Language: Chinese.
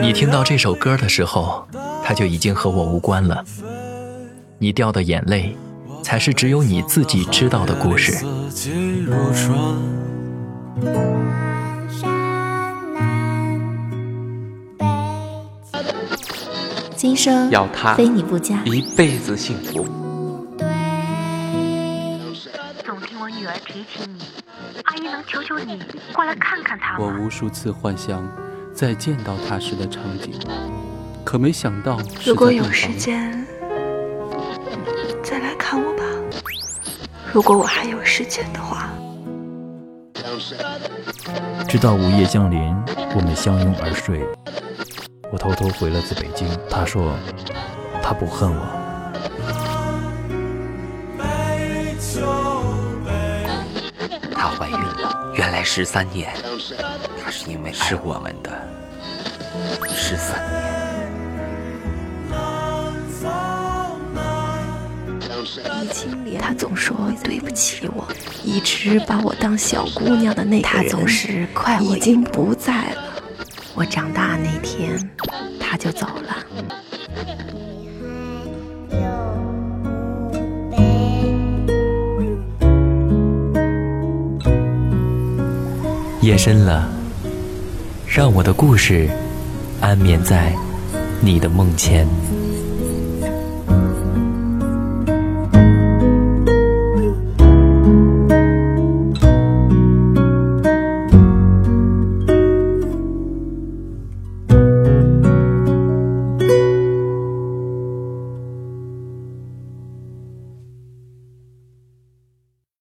你听到这首歌的时候，它就已经和我无关了。你掉的眼泪，才是只有你自己知道的故事。今生要他非你不嫁，一辈子幸福。听我女儿提起你，阿姨能求求你过来看看她吗我？无数次幻想再见到她时的场景，可没想到是如果有时间，再来看我吧。如果我还有时间的话。直到午夜降临，我们相拥而睡。我偷偷回了次北京，他说他不恨我。她怀孕了，原来十三年，她是因为是我们的十三年。易青莲，他总说对不起我，一直把我当小姑娘的那个人，他总是快我已经不在了。我长大那天，他就走了。夜深了，让我的故事安眠在你的梦前。